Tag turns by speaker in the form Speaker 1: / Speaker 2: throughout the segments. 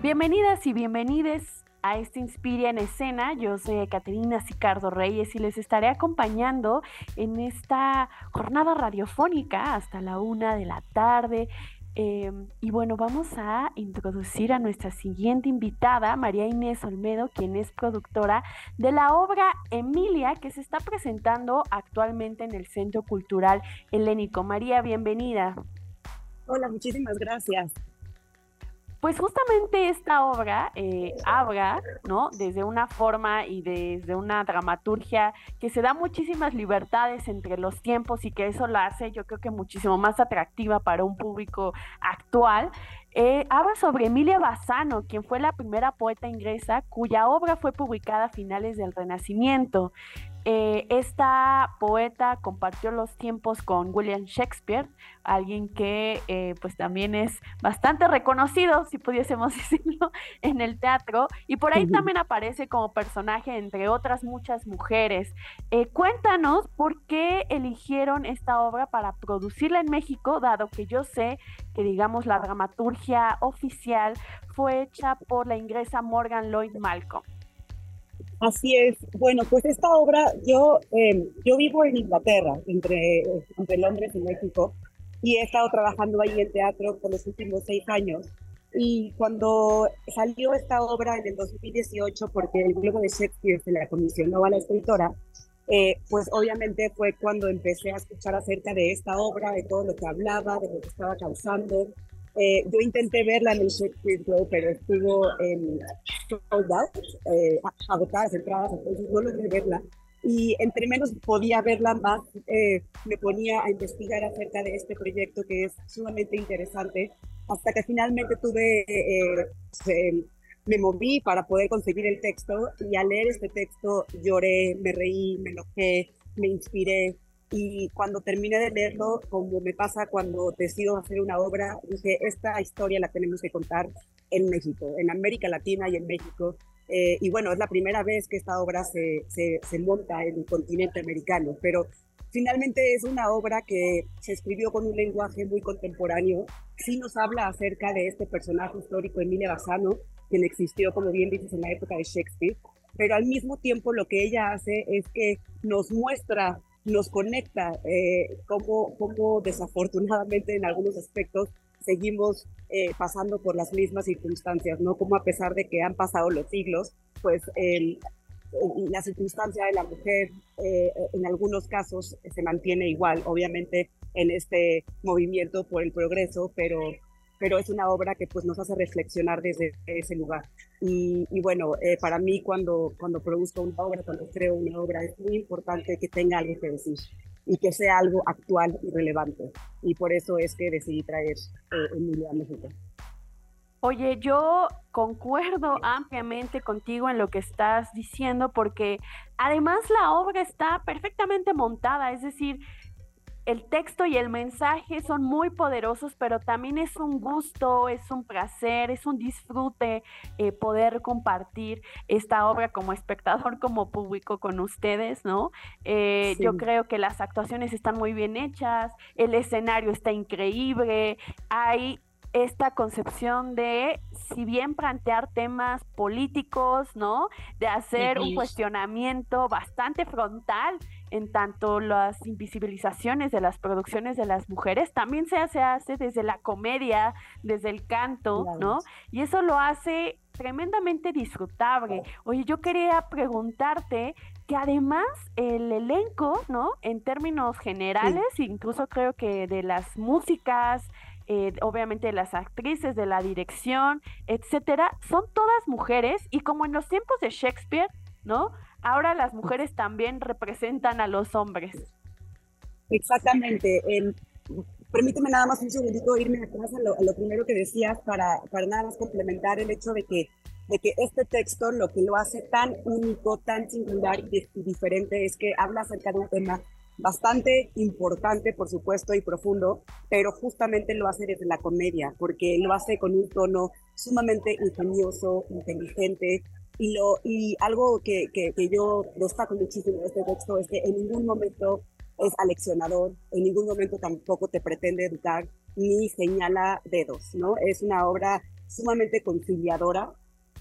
Speaker 1: Bienvenidas y bienvenides a este Inspiria en Escena. Yo soy Caterina Sicardo Reyes y les estaré acompañando en esta jornada radiofónica hasta la una de la tarde. Em, y bueno, vamos a introducir a nuestra siguiente invitada, María Inés Olmedo, quien es productora de la obra Emilia, que se está presentando actualmente en el Centro Cultural Helénico. María, bienvenida.
Speaker 2: Hola, muchísimas gracias.
Speaker 1: Pues justamente esta obra eh, habla, ¿no? Desde una forma y desde una dramaturgia que se da muchísimas libertades entre los tiempos y que eso la hace, yo creo que muchísimo más atractiva para un público actual. Eh, habla sobre Emilia Bassano, quien fue la primera poeta inglesa cuya obra fue publicada a finales del Renacimiento. Eh, esta poeta compartió los tiempos con William Shakespeare, alguien que eh, pues también es bastante reconocido, si pudiésemos decirlo, en el teatro. Y por ahí también aparece como personaje, entre otras muchas mujeres. Eh, cuéntanos por qué eligieron esta obra para producirla en México, dado que yo sé que, digamos, la dramaturgia oficial fue hecha por la inglesa Morgan Lloyd Malcolm.
Speaker 2: Así es. Bueno, pues esta obra, yo, em, yo vivo en Inglaterra, entre, entre Londres y México, y he estado trabajando ahí en teatro por los últimos seis años. Y cuando salió esta obra en el 2018, porque el Globo de Shakespeare se la comisionó a la escritora, eh, pues obviamente fue cuando empecé a escuchar acerca de esta obra, de todo lo que hablaba, de lo que estaba causando, eh, yo intenté verla en el Shakespeare pero estuvo en sold out, eh, agotadas entradas, entonces no logré verla. Y entre menos podía verla más, eh, me ponía a investigar acerca de este proyecto que es sumamente interesante, hasta que finalmente tuve, eh, me moví para poder conseguir el texto y al leer este texto lloré, me reí, me enojé, me inspiré, y cuando terminé de leerlo, como me pasa cuando decido hacer una obra, dije, esta historia la tenemos que contar en México, en América Latina y en México. Eh, y bueno, es la primera vez que esta obra se, se, se, monta en el continente americano, pero finalmente es una obra que se escribió con un lenguaje muy contemporáneo. Sí nos habla acerca de este personaje histórico, Emilia Bassano, quien existió, como bien dices, en la época de Shakespeare, pero al mismo tiempo lo que ella hace es que nos muestra nos conecta, eh, como, como desafortunadamente en algunos aspectos seguimos eh, pasando por las mismas circunstancias, ¿no? Como a pesar de que han pasado los siglos, pues la circunstancia de la mujer eh, en algunos casos se mantiene igual, obviamente en este movimiento por el progreso, pero pero es una obra que pues nos hace reflexionar desde ese lugar. Y, bueno, eh, para mí cuando, cuando produzco una obra, cuando creo una obra, es muy importante que tenga algo que decir y que sea algo actual y relevante. Y por eso es que decidí traer eh, a México.
Speaker 1: Oye, yo concuerdo ampliamente contigo en lo que estás diciendo porque además la obra está perfectamente montada, es decir, el texto y el mensaje son muy poderosos, pero también es un gusto, es un placer, es un disfrute eh, poder compartir esta obra como espectador, como público con ustedes, ¿no? Eh, yo creo que las actuaciones están muy bien hechas, el escenario está increíble, hay esta concepción de, si bien plantear temas políticos, ¿no? De hacer un cuestionamiento bastante frontal en tanto las invisibilizaciones de las producciones de las mujeres, también se hace, hace desde la comedia, desde el canto, ¿no? Y eso lo hace tremendamente disfrutable. Oye, yo quería preguntarte que además el elenco, ¿no? En términos generales, incluso creo que de las músicas, eh, obviamente las actrices, de la dirección, etcétera, son todas mujeres y como en los tiempos de Shakespeare, ¿no? Ahora las mujeres también representan a los hombres.
Speaker 2: Exactamente. permíteme nada más un segundito irme atrás a lo, primero que decías para, para nada más complementar el hecho de que, de que este texto lo que lo hace tan único, tan singular y, diferente es que habla acerca de un tema bastante importante, por supuesto, y profundo, pero justamente lo hace desde la comedia, porque lo hace con un tono sumamente ingenioso, inteligente, y, lo, y algo que, que, que yo destaco muchísimo de este texto es que en ningún momento es aleccionador, en ningún momento tampoco te pretende educar ni señala dedos, ¿no? Es una obra sumamente conciliadora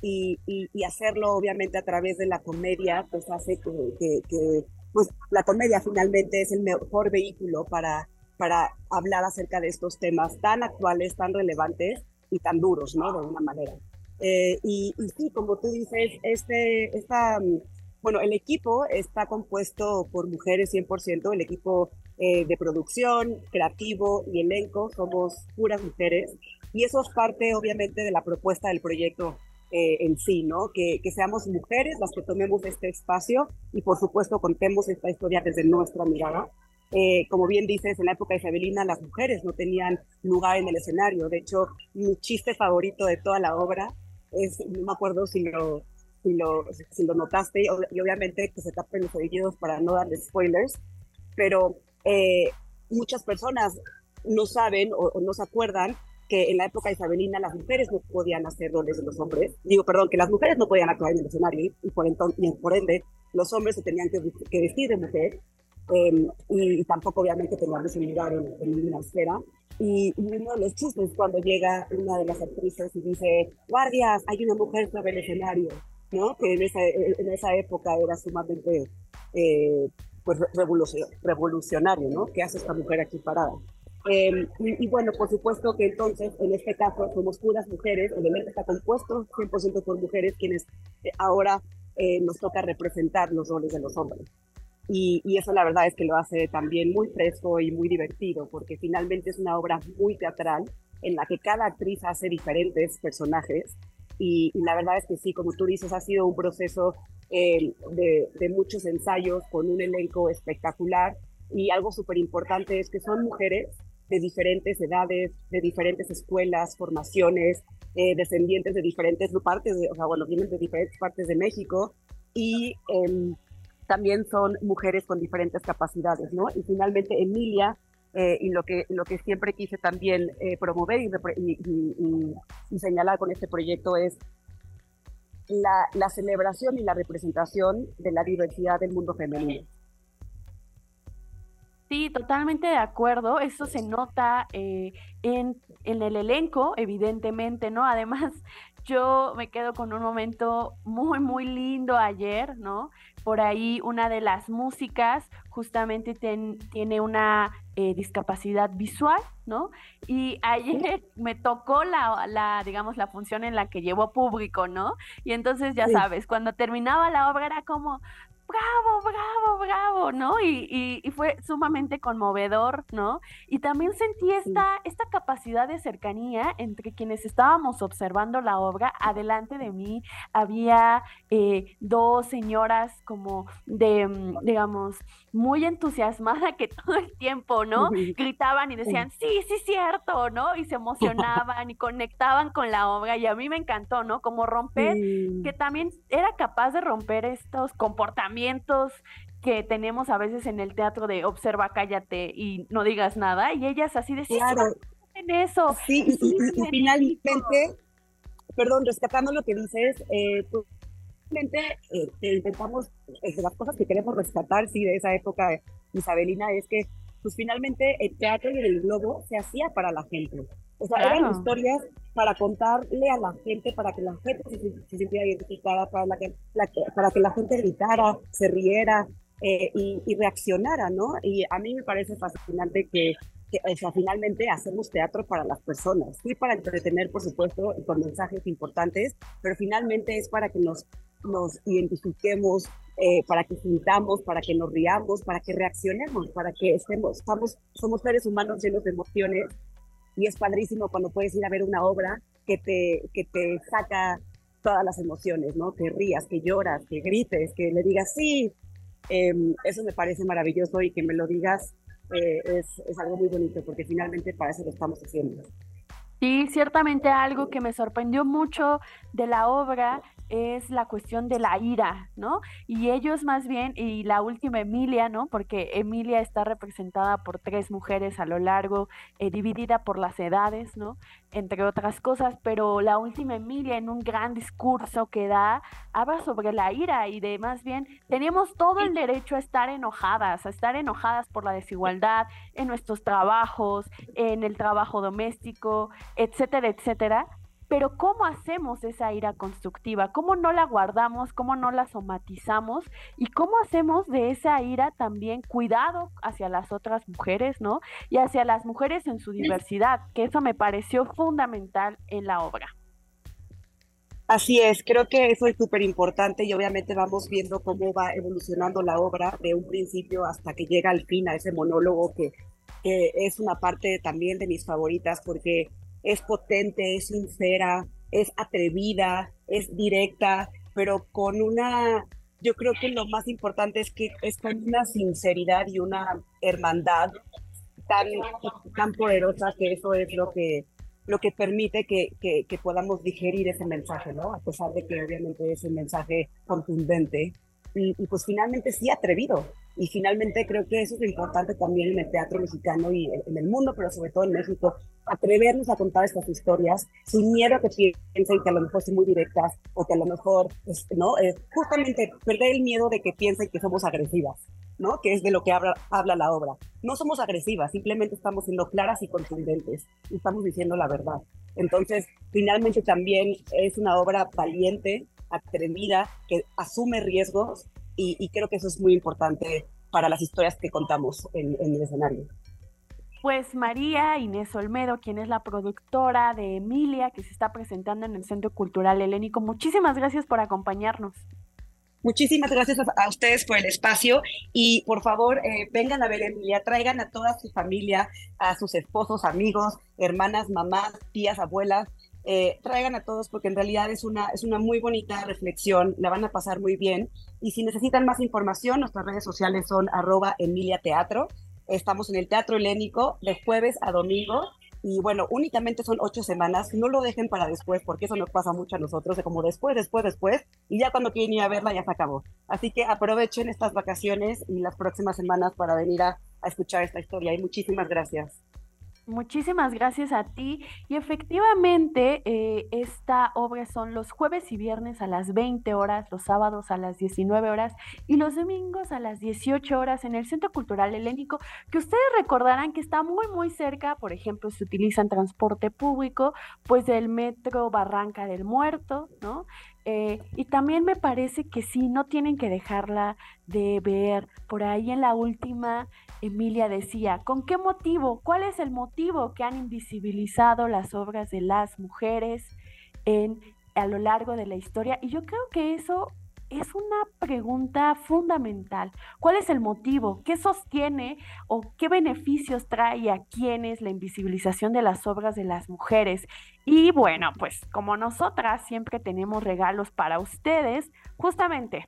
Speaker 2: y, y, hacerlo obviamente a través de la comedia, pues hace que, que, pues la comedia finalmente es el mejor vehículo para, para hablar acerca de estos temas tan actuales, tan relevantes y tan duros, ¿no? De alguna manera. Eh, y, y, sí, como tú dices, este, esta bueno, el equipo está compuesto por mujeres 100%, el equipo eh, de producción, creativo y elenco, somos puras mujeres. Y eso es parte, obviamente, de la propuesta del proyecto eh, en sí, ¿no? Que, que, seamos mujeres las que tomemos este espacio y, por supuesto, contemos esta historia desde nuestra mirada. Eh, como bien dices, en la época Isabelina las mujeres no tenían lugar en el escenario. De hecho, mi chiste favorito de toda la obra es, no me acuerdo si lo, si lo, si lo notaste, y obviamente que se tapen los oídos para no darle spoilers, pero eh, muchas personas no saben o, no se acuerdan que en la época isabelina las mujeres no podían hacer roles de los hombres. Digo, perdón, que las mujeres no podían actuar en el escenario y por, y ende los hombres se tenían que, que vestir de mujer em, y, tampoco obviamente tenían ese lugar en, en ninguna esfera. Y, uno de los chistes cuando llega una de las actrices y dice, guardias, hay una mujer sobre el escenario. ¿no? que en esa, en esa época era sumamente eh, pues revolucionario, ¿no? ¿Qué hace esta mujer aquí parada? Em, y, bueno, por supuesto que entonces, en este caso, somos puras mujeres, el evento está compuesto 100% por mujeres, quienes eh, ahora eh, nos toca representar los roles de los hombres. Y, eso la verdad es que lo hace también muy fresco y muy divertido, porque finalmente es una obra muy teatral en la que cada actriz hace diferentes personajes y, la verdad es que sí, como tú dices, ha sido un proceso eh, de, de, muchos ensayos con un elenco espectacular y algo súper importante es que son mujeres de diferentes edades, de diferentes escuelas, formaciones, eh, descendientes de diferentes partes, de, o sea, bueno, vienen de diferentes partes de México y em, también son mujeres con diferentes capacidades, ¿no? Y finalmente Emilia eh, y lo que, lo que siempre quise también eh, promover y, señalar con este proyecto es la, celebración y la representación de la diversidad del mundo femenino.
Speaker 1: Sí, totalmente de acuerdo. Eso se nota eh, en, en el elenco, evidentemente, ¿no? Además, yo me quedo con un momento muy, muy lindo ayer, ¿no? Por ahí una de las músicas justamente tiene una eh, discapacidad visual, ¿no? Y ayer me tocó la, la, digamos, la función en la que llevó público, ¿no? Y entonces, ya sabes, cuando terminaba la obra era como, bravo, bravo, bravo, ¿no? Y, y, fue sumamente conmovedor, ¿no? Y también sentí esta, esta capacidad de cercanía entre quienes estábamos observando la obra. Adelante de mí había eh, dos señoras como de, mm, digamos, muy entusiasmada que todo el tiempo, ¿no? Gritaban y decían, sí, sí, cierto, ¿no? Y se emocionaban y conectaban con la obra y a mí me encantó, ¿no? Como romper, que también era capaz de romper estos comportamientos que tenemos a veces en el teatro de observa, cállate y no digas nada, y ellas así claro. en eso.
Speaker 2: Sí, y, finalmente, perdón, rescatando lo que dices, eh, pues, eh, intentamos, eh, las cosas que queremos rescatar, sí, de esa época isabelina, es que pues finalmente el teatro y el globo se hacía para la gente. O sea, eran historias para contarle a la gente, para que la gente se, sintiera identificada, para, la que, para que la gente gritara, se riera eh, y, reaccionara, ¿no? Y a mí me parece fascinante que, que o sea, finalmente hacemos teatro para las personas, sí para entretener, por supuesto, con mensajes importantes, pero finalmente es para que nos, nos identifiquemos, eh, para que sintamos, para que nos riamos, para que reaccionemos, para que estemos, estamos, somos seres humanos llenos de emociones y es padrísimo cuando puedes ir a ver una obra que te, que te saca todas las emociones, ¿no? Que rías, que lloras, que grites, que le digas sí. Em, eso me parece maravilloso y que me lo digas eh, es, es algo muy bonito porque finalmente para eso lo estamos haciendo.
Speaker 1: Sí, ciertamente algo que me sorprendió mucho de la obra es la cuestión de la ira, ¿no? Y ellos más bien, y la última Emilia, ¿no? Porque Emilia está representada por tres mujeres a lo largo, eh, dividida por las edades, ¿no? Entre otras cosas, pero la última Emilia en un gran discurso que da, habla sobre la ira y de más bien, tenemos todo el derecho a estar enojadas, a estar enojadas por la desigualdad en nuestros trabajos, en el trabajo doméstico, etcétera, etcétera pero ¿cómo hacemos esa ira constructiva? ¿Cómo no la guardamos? ¿Cómo no la somatizamos? ¿Y cómo hacemos de esa ira también cuidado hacia las otras mujeres, ¿no? Y hacia las mujeres en su diversidad, que eso me pareció fundamental en la obra.
Speaker 2: Así es, creo que eso es súper importante y obviamente vamos viendo cómo va evolucionando la obra de un principio hasta que llega al fin a ese monólogo que, que es una parte también de mis favoritas porque es potente, es sincera, es atrevida, es directa, pero con una, yo creo que lo más importante es que es con una sinceridad y una hermandad tan, tan poderosa que eso es lo que, lo que permite que, que, podamos digerir ese mensaje, ¿no? A pesar de que obviamente es un mensaje contundente y, y pues finalmente sí atrevido, y finalmente creo que eso es lo importante también en el teatro mexicano y en el mundo, pero sobre todo en México, atrevernos a contar estas historias sin miedo a que piensen que a lo mejor son muy directas o que a lo mejor, pues, ¿no? Eh, justamente perder el miedo de que piensen que somos agresivas, ¿no? Que es de lo que habla, habla la obra. No somos agresivas, simplemente estamos siendo claras y contundentes y estamos diciendo la verdad. Entonces, finalmente también es una obra valiente, atrevida, que asume riesgos y, creo que eso es muy importante para las historias que contamos en, el escenario.
Speaker 1: Pues María Inés Olmedo, quien es la productora de Emilia, que se está presentando en el Centro Cultural Helénico, muchísimas gracias por acompañarnos.
Speaker 2: Muchísimas gracias a, ustedes por el espacio y por favor eh, vengan a ver Emilia, traigan a toda su familia, a sus esposos, amigos, hermanas, mamás, tías, abuelas, eh, traigan a todos porque en realidad es una, es una muy bonita reflexión, la van a pasar muy bien. Y si necesitan más información, nuestras redes sociales son arroba Emilia Teatro. Estamos en el Teatro Helénico de jueves a domingo. Y bueno, únicamente son ocho semanas. No lo dejen para después, porque eso nos pasa mucho a nosotros, de como después, después, después. Y ya cuando quieren ir a verla, ya se acabó. Así que aprovechen estas vacaciones y las próximas semanas para venir a, a escuchar esta historia. Y muchísimas gracias.
Speaker 1: Muchísimas gracias a ti. Y efectivamente, eh, esta obra son los jueves y viernes a las 20 horas, los sábados a las 19 horas y los domingos a las 18 horas en el Centro Cultural Helénico, que ustedes recordarán que está muy, muy cerca, por ejemplo, si utilizan transporte público, pues del metro Barranca del Muerto, ¿no? Eh, y también me parece que sí, no tienen que dejarla de ver. Por ahí en la última, Emilia decía, ¿con qué motivo? ¿Cuál es el motivo que han invisibilizado las obras de las mujeres en, a lo largo de la historia? Y yo creo que eso es una pregunta fundamental. ¿Cuál es el motivo? ¿Qué sostiene o qué beneficios trae a quienes la invisibilización de las obras de las mujeres? Y bueno, pues como nosotras siempre tenemos regalos para ustedes, justamente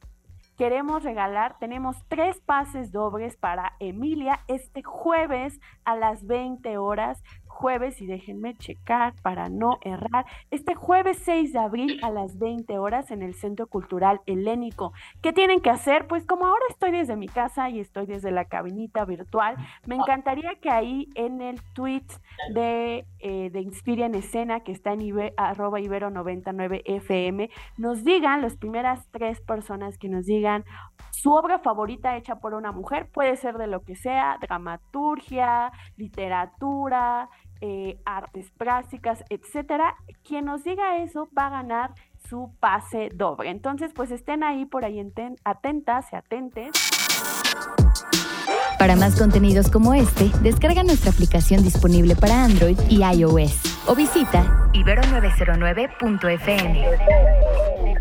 Speaker 1: queremos regalar, tenemos tres pases dobles para Emilia este jueves a las 20 horas jueves, y déjenme checar para no errar, este jueves 6 de abril a las 20 horas en el Centro Cultural Helénico. ¿Qué tienen que hacer? Pues como ahora estoy desde mi casa y estoy desde la cabinita virtual, me encantaría que ahí en el tweet de, eh, de Inspira en Escena, que está en arroba ibero99fm, nos digan, las primeras tres personas que nos digan su obra favorita hecha por una mujer, puede ser de lo que sea, dramaturgia, literatura, eh, artes prácticas, etcétera. Quien nos diga eso va a ganar su pase doble. Entonces, pues estén ahí por ahí atentas y atentes.
Speaker 3: Para más contenidos como este, descarga nuestra aplicación disponible para Android y iOS o visita ibero909.fm.